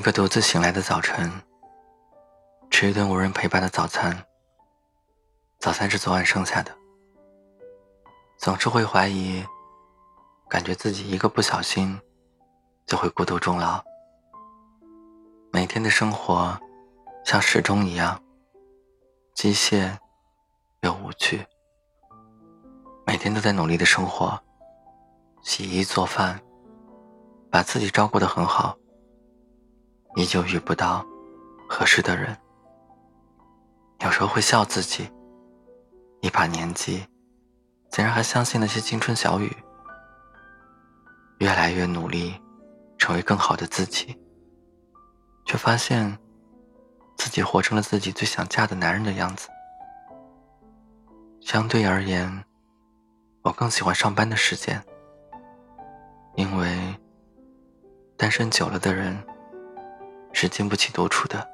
一个独自醒来的早晨，吃一顿无人陪伴的早餐。早餐是昨晚剩下的，总是会怀疑，感觉自己一个不小心就会孤独终老。每天的生活像时钟一样机械又无趣，每天都在努力的生活，洗衣做饭，把自己照顾得很好。依旧遇不到合适的人，有时候会笑自己，一把年纪，竟然还相信那些青春小语。越来越努力，成为更好的自己，却发现自己活成了自己最想嫁的男人的样子。相对而言，我更喜欢上班的时间，因为单身久了的人。是经不起独处的。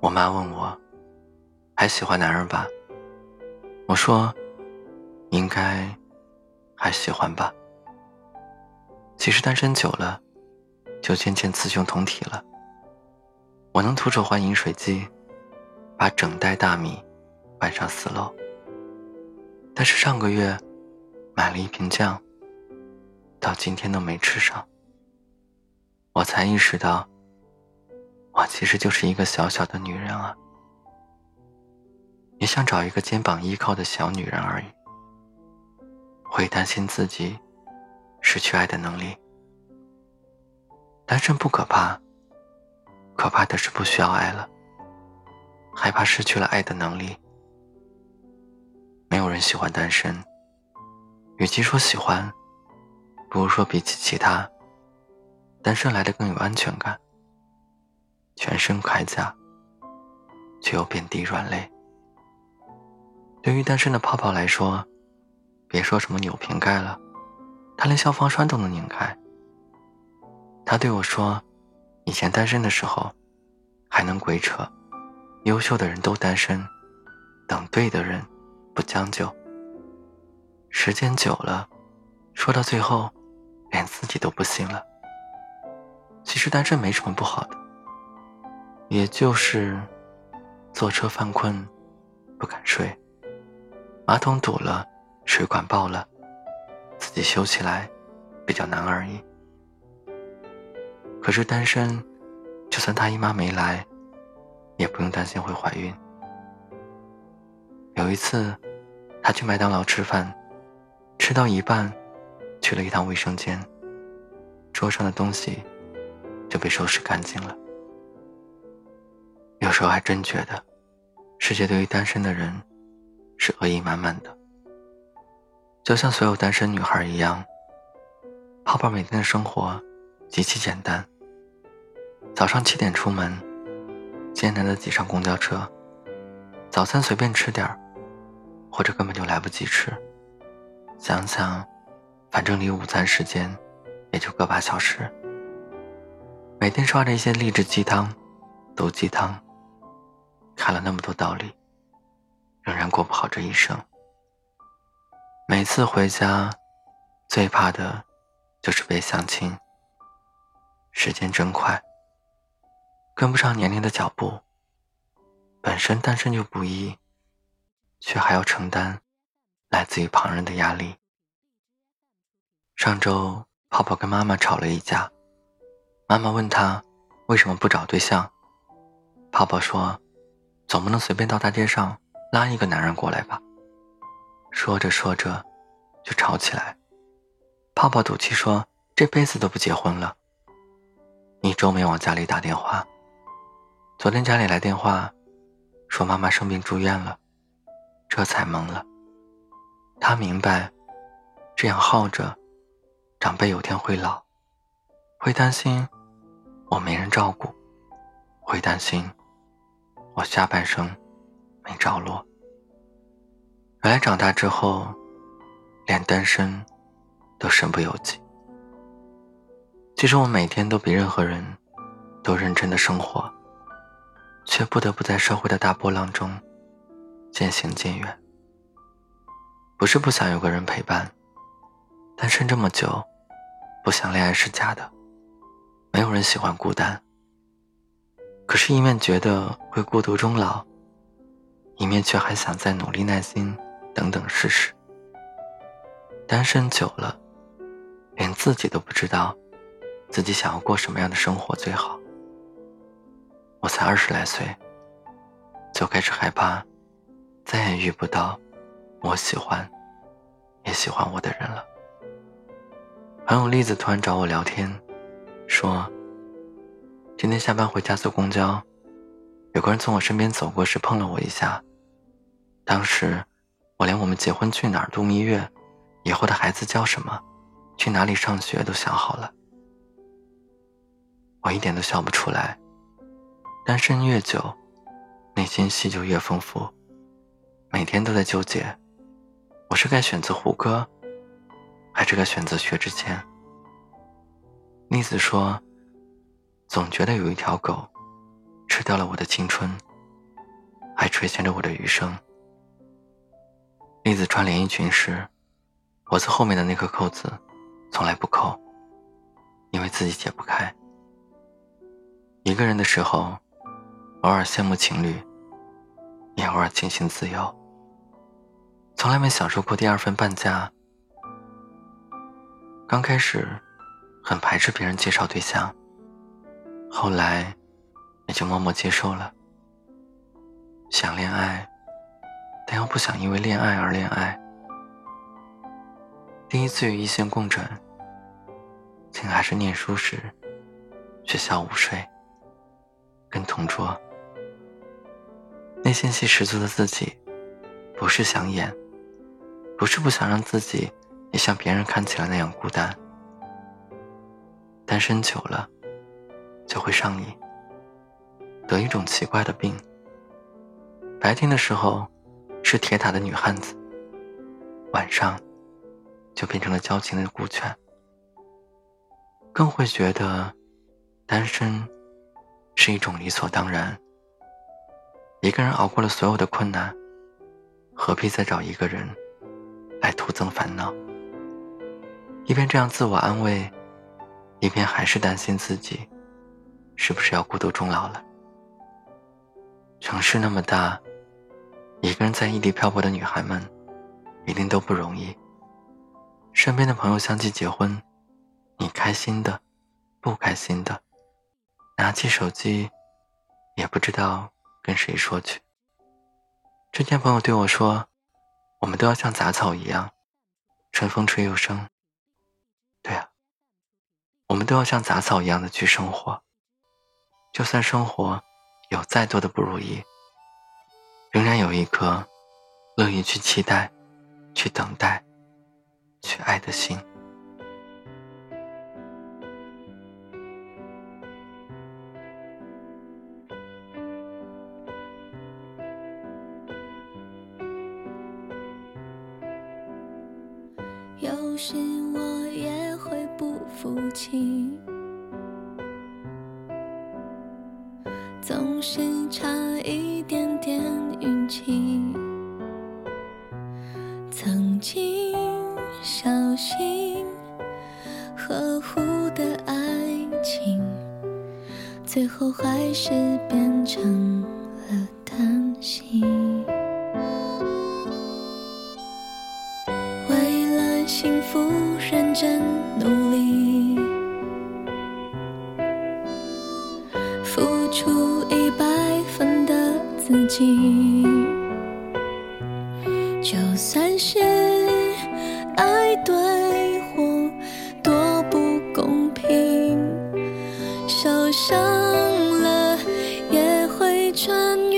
我妈问我，还喜欢男人吧？我说，应该还喜欢吧。其实单身久了，就渐渐雌雄同体了。我能徒手换饮水机，把整袋大米搬上四楼。但是上个月买了一瓶酱，到今天都没吃上。我才意识到，我其实就是一个小小的女人啊，也想找一个肩膀依靠的小女人而已。会担心自己失去爱的能力，单身不可怕，可怕的是不需要爱了，害怕失去了爱的能力。没有人喜欢单身，与其说喜欢，不如说比起其他。单身来的更有安全感，全身铠甲，却又遍地软肋。对于单身的泡泡来说，别说什么扭瓶盖了，他连消防栓都能拧开。他对我说：“以前单身的时候，还能鬼扯，优秀的人都单身，等对的人，不将就。时间久了，说到最后，连自己都不信了。”其实单身没什么不好的，也就是坐车犯困，不敢睡，马桶堵了，水管爆了，自己修起来比较难而已。可是单身，就算大姨妈没来，也不用担心会怀孕。有一次，他去麦当劳吃饭，吃到一半，去了一趟卫生间，桌上的东西。就被收拾干净了。有时候还真觉得，世界对于单身的人是恶意满满的。就像所有单身女孩一样，泡泡每天的生活极其简单。早上七点出门，艰难的挤上公交车，早餐随便吃点儿，或者根本就来不及吃。想想，反正离午餐时间也就个把小时。每天刷着一些励志鸡汤、毒鸡汤，看了那么多道理，仍然过不好这一生。每次回家，最怕的就是被相亲。时间真快，跟不上年龄的脚步。本身单身就不易，却还要承担来自于旁人的压力。上周，泡泡跟妈妈吵了一架。妈妈问他为什么不找对象，泡泡说：“总不能随便到大街上拉一个男人过来吧。”说着说着，就吵起来。泡泡赌气说：“这辈子都不结婚了。”一周没往家里打电话。昨天家里来电话，说妈妈生病住院了，这才懵了。他明白，这样耗着，长辈有天会老，会担心。我没人照顾，会担心我下半生没着落。原来长大之后，连单身都身不由己。其实我每天都比任何人都认真的生活，却不得不在社会的大波浪中渐行渐远。不是不想有个人陪伴，单身这么久，不想恋爱是假的。没有人喜欢孤单，可是，一面觉得会孤独终老，一面却还想再努力耐心等等试试。单身久了，连自己都不知道自己想要过什么样的生活最好。我才二十来岁，就开始害怕再也遇不到我喜欢也喜欢我的人了。朋友栗子突然找我聊天。说：“今天下班回家坐公交，有个人从我身边走过时碰了我一下。当时，我连我们结婚去哪儿度蜜月，以后的孩子叫什么，去哪里上学都想好了。我一点都笑不出来。单身越久，内心戏就越丰富，每天都在纠结：我是该选择胡歌，还是该选择薛之谦？”栗子说：“总觉得有一条狗，吃掉了我的青春，还垂涎着我的余生。”栗子穿连衣裙时，脖子后面的那颗扣子从来不扣，因为自己解不开。一个人的时候，偶尔羡慕情侣，也偶尔庆幸自由。从来没享受过第二份半价。刚开始。很排斥别人介绍对象，后来也就默默接受了。想恋爱，但又不想因为恋爱而恋爱。第一次与异性共枕，竟还是念书时，学校午睡，跟同桌。内心戏十足的自己，不是想演，不是不想让自己也像别人看起来那样孤单。单身久了，就会上瘾，得一种奇怪的病。白天的时候是铁打的女汉子，晚上就变成了矫情的孤犬。更会觉得单身是一种理所当然。一个人熬过了所有的困难，何必再找一个人来徒增烦恼？一边这样自我安慰。一边还是担心自己，是不是要孤独终老了？城市那么大，一个人在异地漂泊的女孩们，一定都不容易。身边的朋友相继结婚，你开心的，不开心的，拿起手机，也不知道跟谁说去。之前朋友对我说：“我们都要像杂草一样，春风吹又生。”对啊。我们都要像杂草一样的去生活，就算生活有再多的不如意，仍然有一颗乐意去期待、去等待、去爱的心。情，总是差一点点运气。曾经小心呵护的爱情，最后还是变成了担心。幸福，认真努力，出一百分的自己，就算是爱对或多不公平，受伤了也会穿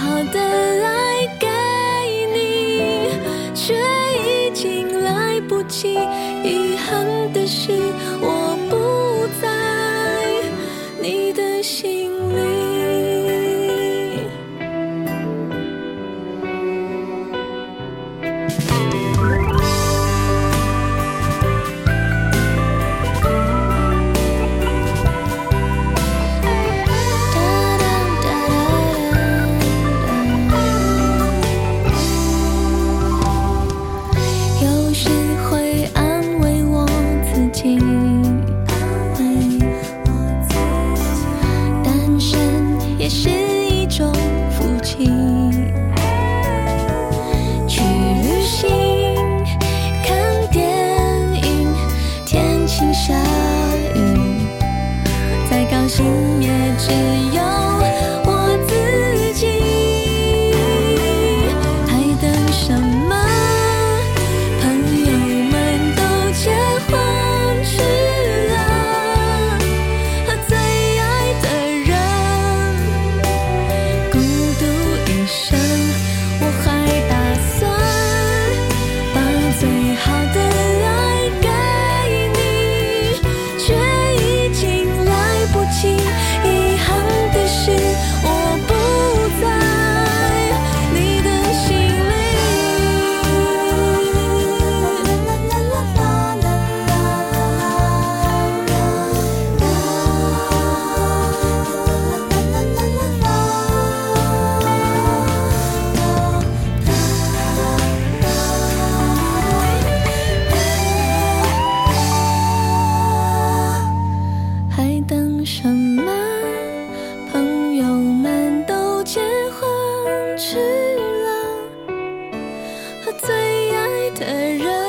好的爱给你，却已经来不及。的人。